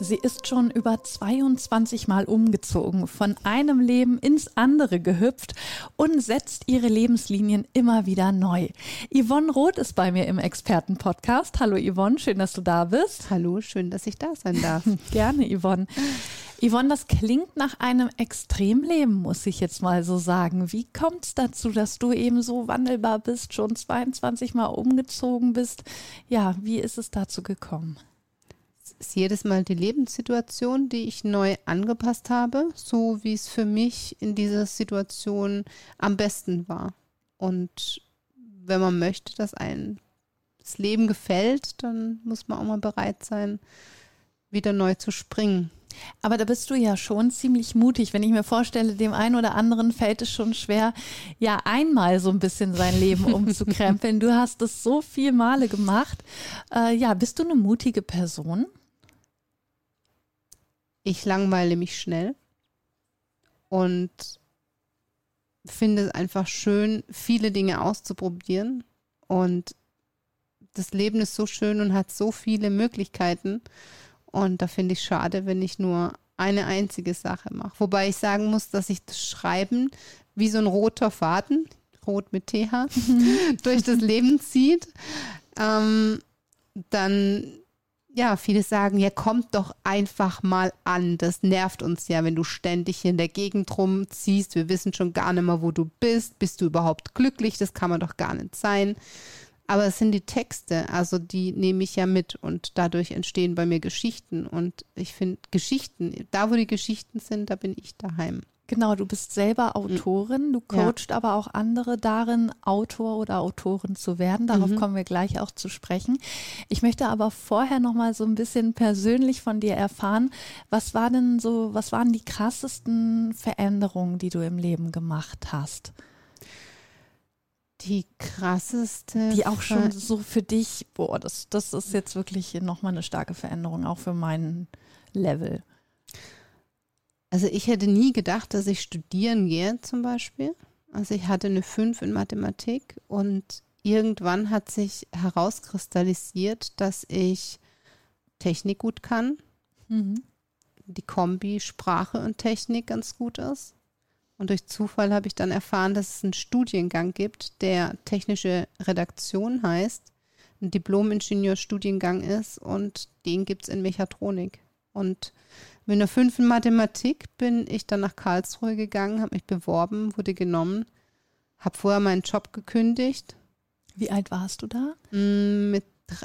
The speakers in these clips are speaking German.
Sie ist schon über 22 Mal umgezogen, von einem Leben ins andere gehüpft und setzt ihre Lebenslinien immer wieder neu. Yvonne Roth ist bei mir im Expertenpodcast. Hallo Yvonne, schön, dass du da bist. Hallo, schön, dass ich da sein darf. Gerne, Yvonne. Yvonne, das klingt nach einem Extremleben, muss ich jetzt mal so sagen. Wie kommt es dazu, dass du eben so wandelbar bist, schon 22 Mal umgezogen bist? Ja, wie ist es dazu gekommen? Ist jedes Mal die Lebenssituation, die ich neu angepasst habe, so wie es für mich in dieser Situation am besten war. Und wenn man möchte, dass einem das Leben gefällt, dann muss man auch mal bereit sein, wieder neu zu springen. Aber da bist du ja schon ziemlich mutig, wenn ich mir vorstelle, dem einen oder anderen fällt es schon schwer, ja einmal so ein bisschen sein Leben umzukrempeln. du hast es so viele Male gemacht. Äh, ja, bist du eine mutige Person? Ich langweile mich schnell und finde es einfach schön, viele Dinge auszuprobieren. Und das Leben ist so schön und hat so viele Möglichkeiten. Und da finde ich schade, wenn ich nur eine einzige Sache mache. Wobei ich sagen muss, dass ich das Schreiben wie so ein roter Faden, rot mit TH, durch das Leben zieht. Ähm, dann ja, viele sagen, ja, kommt doch einfach mal an. Das nervt uns ja, wenn du ständig hier in der Gegend rumziehst. Wir wissen schon gar nicht mehr, wo du bist. Bist du überhaupt glücklich? Das kann man doch gar nicht sein. Aber es sind die Texte, also die nehme ich ja mit und dadurch entstehen bei mir Geschichten. Und ich finde Geschichten, da wo die Geschichten sind, da bin ich daheim. Genau, du bist selber mhm. Autorin, du coachst ja. aber auch andere darin, Autor oder Autorin zu werden. Darauf mhm. kommen wir gleich auch zu sprechen. Ich möchte aber vorher noch mal so ein bisschen persönlich von dir erfahren, was war denn so, was waren die krassesten Veränderungen, die du im Leben gemacht hast? Die krasseste. Die auch schon so für dich, boah, das, das ist jetzt wirklich nochmal eine starke Veränderung, auch für mein Level. Also ich hätte nie gedacht, dass ich studieren gehe zum Beispiel. Also ich hatte eine 5 in Mathematik und irgendwann hat sich herauskristallisiert, dass ich Technik gut kann. Mhm. Die Kombi Sprache und Technik ganz gut ist. Und durch Zufall habe ich dann erfahren, dass es einen Studiengang gibt, der technische Redaktion heißt, ein Diplom-Ingenieur-Studiengang ist und den gibt es in Mechatronik. Und mit einer 5 in Mathematik bin ich dann nach Karlsruhe gegangen, habe mich beworben, wurde genommen, habe vorher meinen Job gekündigt. Wie alt warst du da? Mm, mit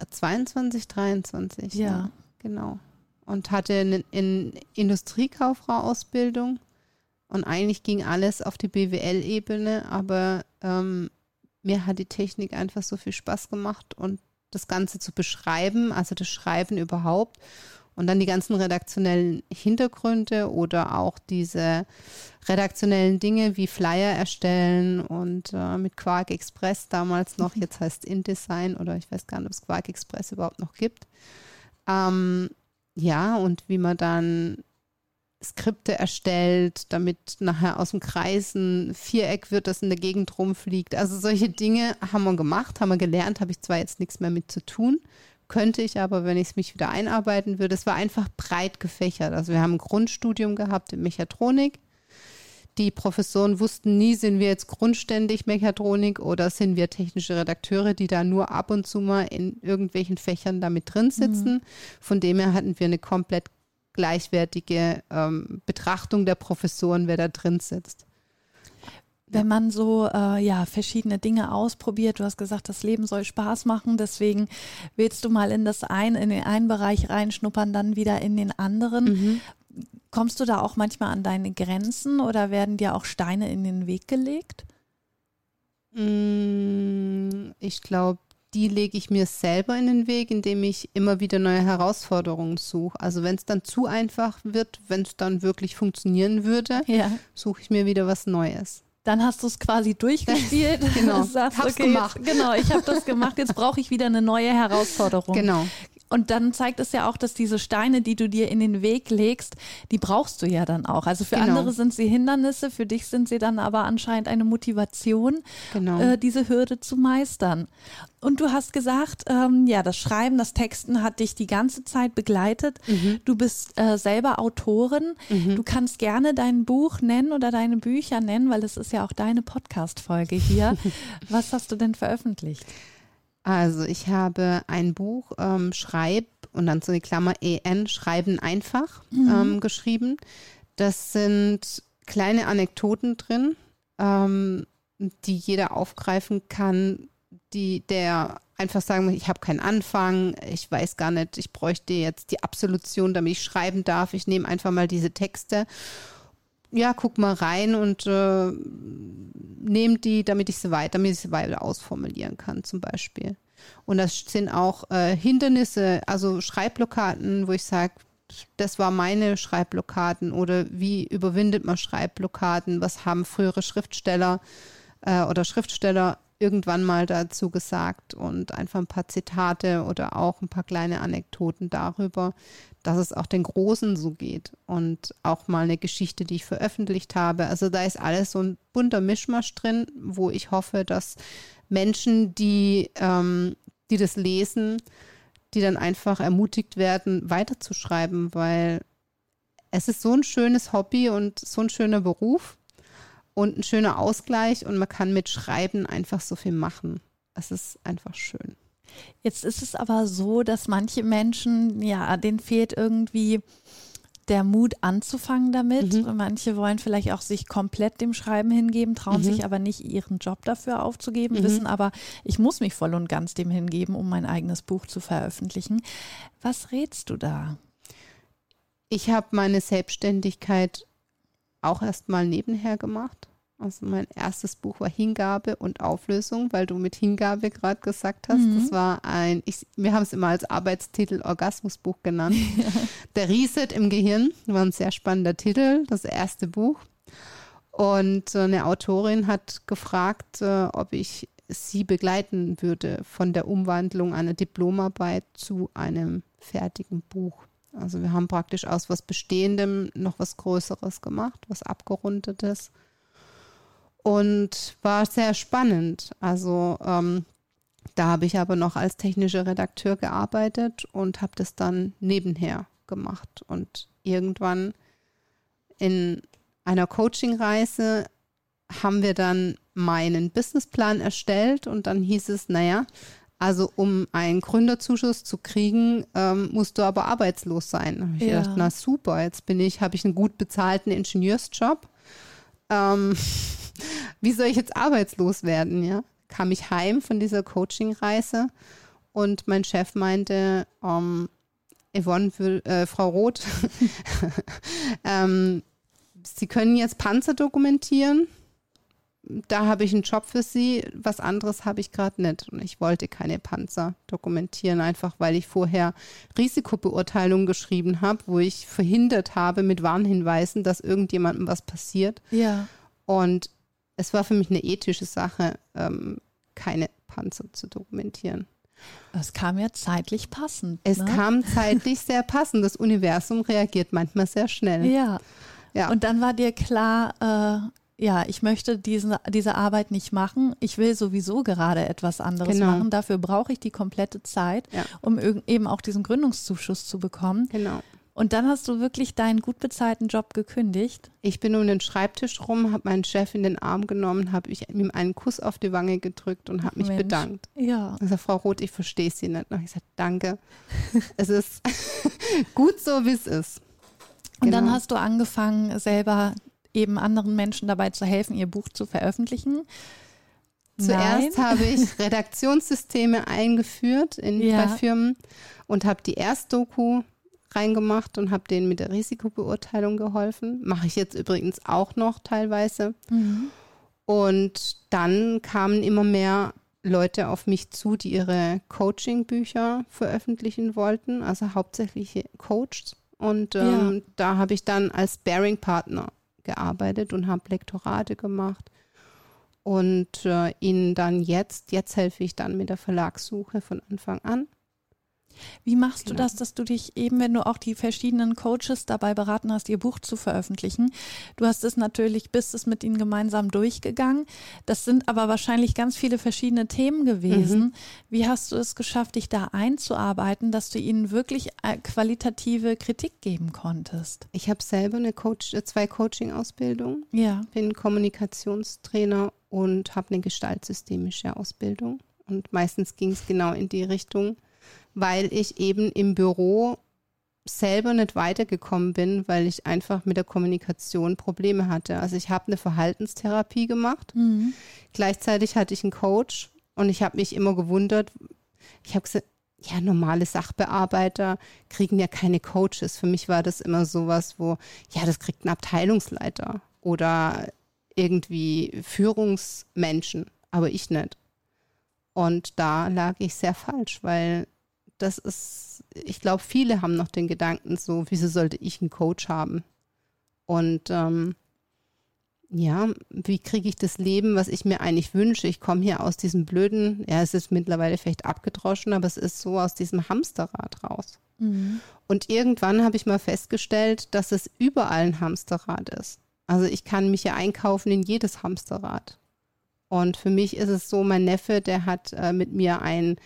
22, 23. Ja. ja genau. Und hatte eine in Industriekauffrau-Ausbildung. Und eigentlich ging alles auf die BWL-Ebene, aber ähm, mir hat die Technik einfach so viel Spaß gemacht und das Ganze zu beschreiben, also das Schreiben überhaupt und dann die ganzen redaktionellen Hintergründe oder auch diese redaktionellen Dinge wie Flyer erstellen und äh, mit Quark Express damals noch, jetzt heißt InDesign oder ich weiß gar nicht, ob es Quark Express überhaupt noch gibt. Ähm, ja, und wie man dann Skripte erstellt, damit nachher aus dem Kreis ein Viereck wird, das in der Gegend rumfliegt. Also solche Dinge haben wir gemacht, haben wir gelernt, habe ich zwar jetzt nichts mehr mit zu tun, könnte ich aber, wenn ich es mich wieder einarbeiten würde. Es war einfach breit gefächert. Also wir haben ein Grundstudium gehabt in Mechatronik. Die Professoren wussten nie, sind wir jetzt grundständig Mechatronik oder sind wir technische Redakteure, die da nur ab und zu mal in irgendwelchen Fächern damit drin sitzen. Mhm. Von dem her hatten wir eine komplett gleichwertige ähm, Betrachtung der Professoren, wer da drin sitzt wenn man so äh, ja verschiedene Dinge ausprobiert. Du hast gesagt, das Leben soll Spaß machen, deswegen willst du mal in das ein in den einen Bereich reinschnuppern, dann wieder in den anderen. Mhm. Kommst du da auch manchmal an deine Grenzen oder werden dir auch Steine in den Weg gelegt? Mm, ich glaube, die lege ich mir selber in den Weg, indem ich immer wieder neue Herausforderungen suche. Also wenn es dann zu einfach wird, wenn es dann wirklich funktionieren würde, ja. suche ich mir wieder was Neues. Dann hast du es quasi durchgespielt. genau. Sagst, Hab's okay, gemacht. Jetzt, genau, ich habe das gemacht, jetzt brauche ich wieder eine neue Herausforderung. Genau. Und dann zeigt es ja auch, dass diese Steine, die du dir in den Weg legst, die brauchst du ja dann auch. Also für Genau. andere sind sie Hindernisse, für dich sind sie dann aber anscheinend eine Motivation, Genau. äh, diese Hürde zu meistern. Und du hast gesagt, ähm, ja, das Schreiben, das Texten hat dich die ganze Zeit begleitet. Mhm. Du bist äh, selber Autorin. Du kannst gerne dein Buch nennen oder deine Bücher nennen, weil es ist ja auch deine Podcast-Folge hier. Was hast du denn veröffentlicht? Also ich habe ein Buch ähm, Schreib und dann so eine Klammer EN, Schreiben einfach ähm, geschrieben. Das sind kleine Anekdoten drin, ähm, die jeder aufgreifen kann, die der einfach sagen will, ich habe keinen Anfang, ich weiß gar nicht, ich bräuchte jetzt die Absolution, damit ich schreiben darf. Ich nehme einfach mal diese Texte. Ja, guck mal rein und äh, nehme die, damit ich sie weiter, damit ich sie weiter ausformulieren kann, zum Beispiel. Und das sind auch äh, Hindernisse, also Schreibblockaden, wo ich sage, das war meine Schreibblockaden oder wie überwindet man Schreibblockaden? Was haben frühere Schriftsteller äh, oder Schriftsteller irgendwann mal dazu gesagt und einfach ein paar Zitate oder auch ein paar kleine Anekdoten darüber, dass es auch den Großen so geht und auch mal eine Geschichte, die ich veröffentlicht habe. Also da ist alles so ein bunter Mischmasch drin, wo ich hoffe, dass Menschen, die, ähm, die das lesen, die dann einfach ermutigt werden, weiterzuschreiben, weil es ist so ein schönes Hobby und so ein schöner Beruf und ein schöner Ausgleich und man kann mit Schreiben einfach so viel machen. Es ist einfach schön. Jetzt ist es aber so, dass manche Menschen, ja, denen fehlt irgendwie der Mut anzufangen damit. Mhm. Manche wollen vielleicht auch sich komplett dem Schreiben hingeben, trauen Mhm. sich aber nicht, ihren Job dafür aufzugeben, Mhm. wissen aber, ich muss mich voll und ganz dem hingeben, um mein eigenes Buch zu veröffentlichen. Was rätst du da? Ich habe meine Selbstständigkeit auch erstmal nebenher gemacht. Also mein erstes Buch war Hingabe und Auflösung, weil du mit Hingabe gerade gesagt hast. Mhm. Das war ein, ich, wir haben es immer als Arbeitstitel Orgasmusbuch genannt. Der Reset im Gehirn war ein sehr spannender Titel, das erste Buch. Und eine Autorin hat gefragt, äh, ob ich sie begleiten würde von der Umwandlung einer Diplomarbeit zu einem fertigen Buch. Also wir haben praktisch aus was Bestehendem noch was Größeres gemacht, was Abgerundetes. Und war sehr spannend. Also ähm, da habe ich aber noch als technischer Redakteur gearbeitet und habe das dann nebenher gemacht. Und irgendwann in einer Coachingreise haben wir dann meinen Businessplan erstellt und dann hieß es, naja, also um einen Gründerzuschuss zu kriegen, ähm, musst du aber arbeitslos sein. Da habe ich Ja. gedacht, na super, jetzt bin ich, habe ich einen gut bezahlten Ingenieursjob. Ähm, wie soll ich jetzt arbeitslos werden, ja? Kam ich heim von dieser Coachingreise und mein Chef meinte, ähm, Yvonne, äh, Frau Roth, ähm, Sie können jetzt Panzer dokumentieren. Da habe ich einen Job für Sie. Was anderes habe ich gerade nicht. Und ich wollte keine Panzer dokumentieren, einfach weil ich vorher Risikobeurteilungen geschrieben habe, wo ich verhindert habe mit Warnhinweisen, dass irgendjemandem was passiert. Ja. Und es war für mich eine ethische Sache, ähm, keine Panzer zu dokumentieren. Das kam ja zeitlich passend. Es ne? kam zeitlich sehr passend. Das Universum reagiert manchmal sehr schnell. Ja. Ja. Und dann war dir klar, äh, ja, ich möchte diese, diese Arbeit nicht machen. Ich will sowieso gerade etwas anderes Genau. machen. Dafür brauche ich die komplette Zeit, Ja. um eben auch diesen Gründungszuschuss zu bekommen. Genau. Und dann hast du wirklich deinen gut bezahlten Job gekündigt. Ich bin um den Schreibtisch rum, habe meinen Chef in den Arm genommen, habe ich ihm einen Kuss auf die Wange gedrückt und habe mich Mensch. bedankt. Ja. Also Frau Roth, ich verstehe Sie nicht. Und ich gesagt, danke. es ist gut so, wie es ist. Und dann Genau. hast du angefangen, selber eben anderen Menschen dabei zu helfen, ihr Buch zu veröffentlichen. Zuerst Nein. habe ich Redaktionssysteme eingeführt in, Ja. bei Firmen und habe die Erstdoku reingemacht und habe denen mit der Risikobeurteilung geholfen. Mache ich jetzt übrigens auch noch teilweise. Mhm. Und dann kamen immer mehr Leute auf mich zu, die ihre Coaching-Bücher veröffentlichen wollten, also hauptsächlich Coaches. Und ähm, da habe ich dann als Bearing-Partner gearbeitet und habe Lektorate gemacht und äh, ihnen dann jetzt, jetzt helfe ich dann mit der Verlagssuche von Anfang an. Wie machst genau. du das, dass du dich eben, wenn du auch die verschiedenen Coaches dabei beraten hast, ihr Buch zu veröffentlichen, du hast es natürlich, bist es mit ihnen gemeinsam durchgegangen. Das sind aber wahrscheinlich ganz viele verschiedene Themen gewesen. Mhm. Wie hast du es geschafft, dich da einzuarbeiten, dass du ihnen wirklich äh, qualitative Kritik geben konntest? Ich habe selber eine Coach, äh, zwei Coaching-Ausbildungen. Ja. Bin Kommunikationstrainer und habe eine gestaltsystemische Ausbildung. Und meistens ging es genau in die Richtung weil ich eben im Büro selber nicht weitergekommen bin, weil ich einfach mit der Kommunikation Probleme hatte. Also ich habe eine Verhaltenstherapie gemacht. Mhm. Gleichzeitig hatte ich einen Coach und ich habe mich immer gewundert. Ich habe gesagt, ja, normale Sachbearbeiter kriegen ja keine Coaches. Für mich war das immer sowas, wo, ja, das kriegt ein Abteilungsleiter oder irgendwie Führungsmenschen, aber ich nicht. Und da lag ich sehr falsch, weil das ist, ich glaube, viele haben noch den Gedanken so, wieso sollte ich einen Coach haben? Und ähm, ja, wie kriege ich das Leben, was ich mir eigentlich wünsche? Ich komme hier aus diesem blöden, ja, es ist mittlerweile vielleicht abgedroschen, aber es ist so aus diesem Hamsterrad raus. Mhm. Und irgendwann habe ich mal festgestellt, dass es überall ein Hamsterrad ist. Also ich kann mich ja einkaufen in jedes Hamsterrad. Und für mich ist es so, mein Neffe, der hat äh, mit mir ein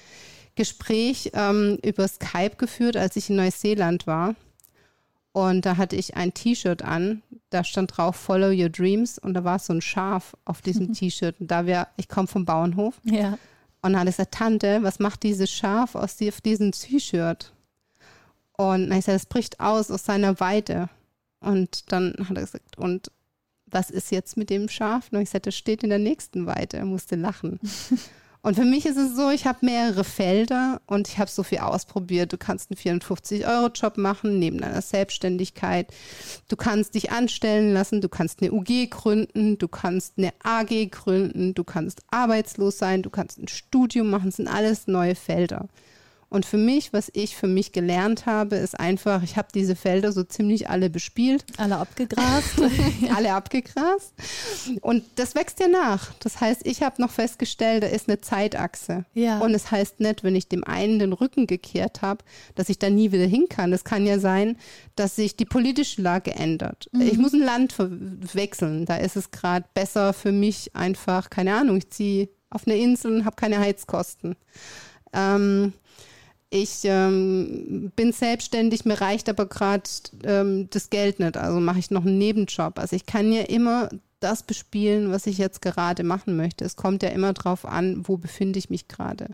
Gespräch ähm, über Skype geführt, als ich in Neuseeland war. Und da hatte ich ein T-Shirt an, da stand drauf Follow Your Dreams und da war so ein Schaf auf diesem T-Shirt. Und da wir, ich komme vom Bauernhof. Ja. Und dann hat er gesagt, Tante, was macht dieses Schaf aus auf diesem T-Shirt? Und dann ich gesagt, es bricht aus aus seiner Weide. Und dann hat er gesagt, und was ist jetzt mit dem Schaf? Und ich sagte, das steht in der nächsten Weide. Er musste lachen. Und für mich ist es so, ich habe mehrere Felder und ich habe so viel ausprobiert. Du kannst einen 54-Euro-Job machen neben deiner Selbstständigkeit. Du kannst dich anstellen lassen, du kannst eine UG gründen, du kannst eine AG gründen, du kannst arbeitslos sein, du kannst ein Studium machen. Das sind alles neue Felder. Und für mich, was ich für mich gelernt habe, ist einfach, ich habe diese Felder so ziemlich alle bespielt. Alle abgegrast. alle abgegrast. Und das wächst ja nach. Das heißt, ich habe noch festgestellt, da ist eine Zeitachse. Ja. Und es das heißt nicht, wenn ich dem einen den Rücken gekehrt habe, dass ich da nie wieder hin kann. Es kann ja sein, dass sich die politische Lage ändert. Mhm. Ich muss ein Land wechseln. Da ist es gerade besser für mich einfach, keine Ahnung, ich ziehe auf eine Insel und habe keine Heizkosten. Ähm, ich ähm, bin selbstständig, mir reicht aber gerade ähm, das Geld nicht, also mache ich noch einen Nebenjob. Also ich kann ja immer das bespielen, was ich jetzt gerade machen möchte. Es kommt ja immer darauf an, wo befinde ich mich gerade.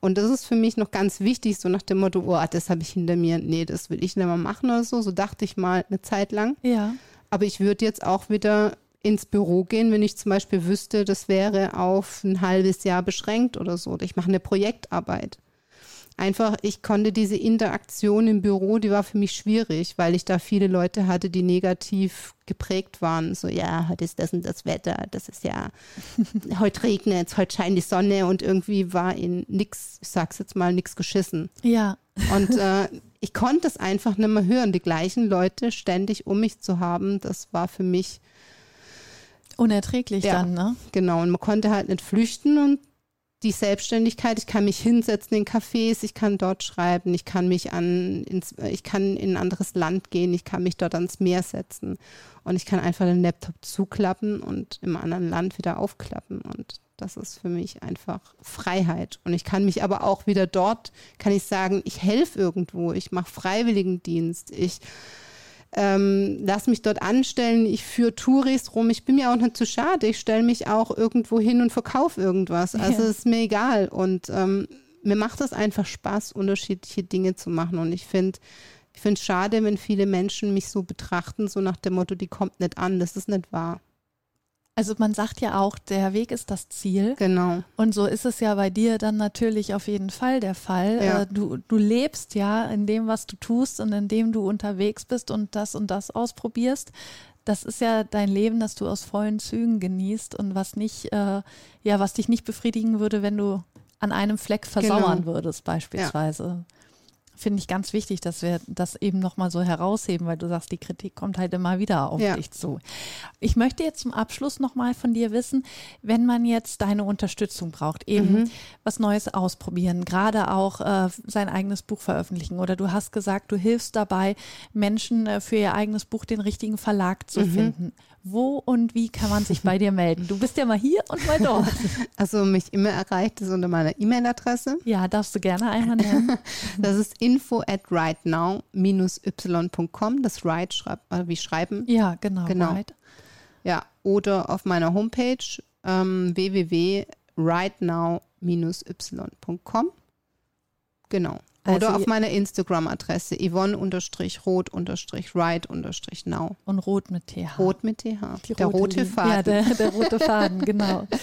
Und das ist für mich noch ganz wichtig, so nach dem Motto, oh, das habe ich hinter mir, nee, das will ich nicht mehr machen oder so. So dachte ich mal eine Zeit lang. Ja. Aber ich würde jetzt auch wieder ins Büro gehen, wenn ich zum Beispiel wüsste, das wäre auf ein halbes Jahr beschränkt oder so. Ich mache eine Projektarbeit einfach, ich konnte diese Interaktion im Büro, die war für mich schwierig, weil ich da viele Leute hatte, die negativ geprägt waren. So, ja, heute ist das und das Wetter, das ist ja, heute regnet es, heute scheint die Sonne und irgendwie war in nix, ich sag's jetzt mal, nix geschissen. Ja. Und äh, ich konnte es einfach nicht mehr hören, die gleichen Leute ständig um mich zu haben, das war für mich unerträglich ja, dann, ne? Genau, und man konnte halt nicht flüchten und die Selbstständigkeit, ich kann mich hinsetzen in Cafés, ich kann dort schreiben, ich kann mich an, ins, ich kann in ein anderes Land gehen, ich kann mich dort ans Meer setzen und ich kann einfach den Laptop zuklappen und im anderen Land wieder aufklappen und das ist für mich einfach Freiheit. Und ich kann mich aber auch wieder dort, kann ich sagen, ich helfe irgendwo, ich mache Freiwilligendienst, ich ähm, lass mich dort anstellen, ich führe Touris rum, ich bin mir auch nicht zu schade, ich stelle mich auch irgendwo hin und verkaufe irgendwas. Also ja. ist mir egal. Und ähm, mir macht es einfach Spaß, unterschiedliche Dinge zu machen. Und ich finde, ich finde es schade, wenn viele Menschen mich so betrachten, so nach dem Motto, die kommt nicht an. Das ist nicht wahr. Also man sagt ja auch, der Weg ist das Ziel. Genau. Und so ist es ja bei dir dann natürlich auf jeden Fall der Fall. Ja. Äh, du, du lebst ja in dem, was du tust und in dem du unterwegs bist und das und das ausprobierst. Das ist ja dein Leben, das du aus vollen Zügen genießt und was nicht, äh, ja, was dich nicht befriedigen würde, wenn du an einem Fleck versauern genau. würdest, beispielsweise. Ja. Finde ich ganz wichtig, dass wir das eben nochmal so herausheben, weil du sagst, die Kritik kommt halt immer wieder auf ja. dich zu. Ich möchte jetzt zum Abschluss nochmal von dir wissen, wenn man jetzt deine Unterstützung braucht, eben mhm. was Neues ausprobieren, gerade auch äh, sein eigenes Buch veröffentlichen oder du hast gesagt, du hilfst dabei, Menschen äh, für ihr eigenes Buch den richtigen Verlag zu mhm. finden. Wo und wie kann man sich bei dir melden? Du bist ja mal hier und mal dort. Also mich immer erreicht es unter meiner E-Mail-Adresse. Ja, darfst du gerne einmal nennen. Das ist info at rightnow-y.com. Das Right schreibt, äh, wie schreiben. Ja, genau. genau. Right. Ja, oder auf meiner Homepage ähm, www.rightnow-y.com. Genau. Oder also auf meiner Instagram-Adresse yvonne-rot-right-now. Und rot mit TH. Rot mit TH. Die der rote, rote Faden. Ja, der, der rote Faden, genau.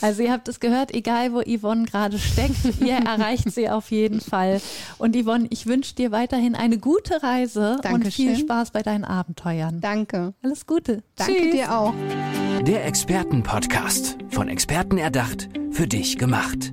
Also ihr habt es gehört, egal wo Yvonne gerade steckt, ihr erreicht sie auf jeden Fall. Und Yvonne, ich wünsche dir weiterhin eine gute Reise Dankeschön. und viel Spaß bei deinen Abenteuern. Danke. Alles Gute. Danke Tschüss. dir auch. Der Expertenpodcast. Von Experten erdacht, für dich gemacht.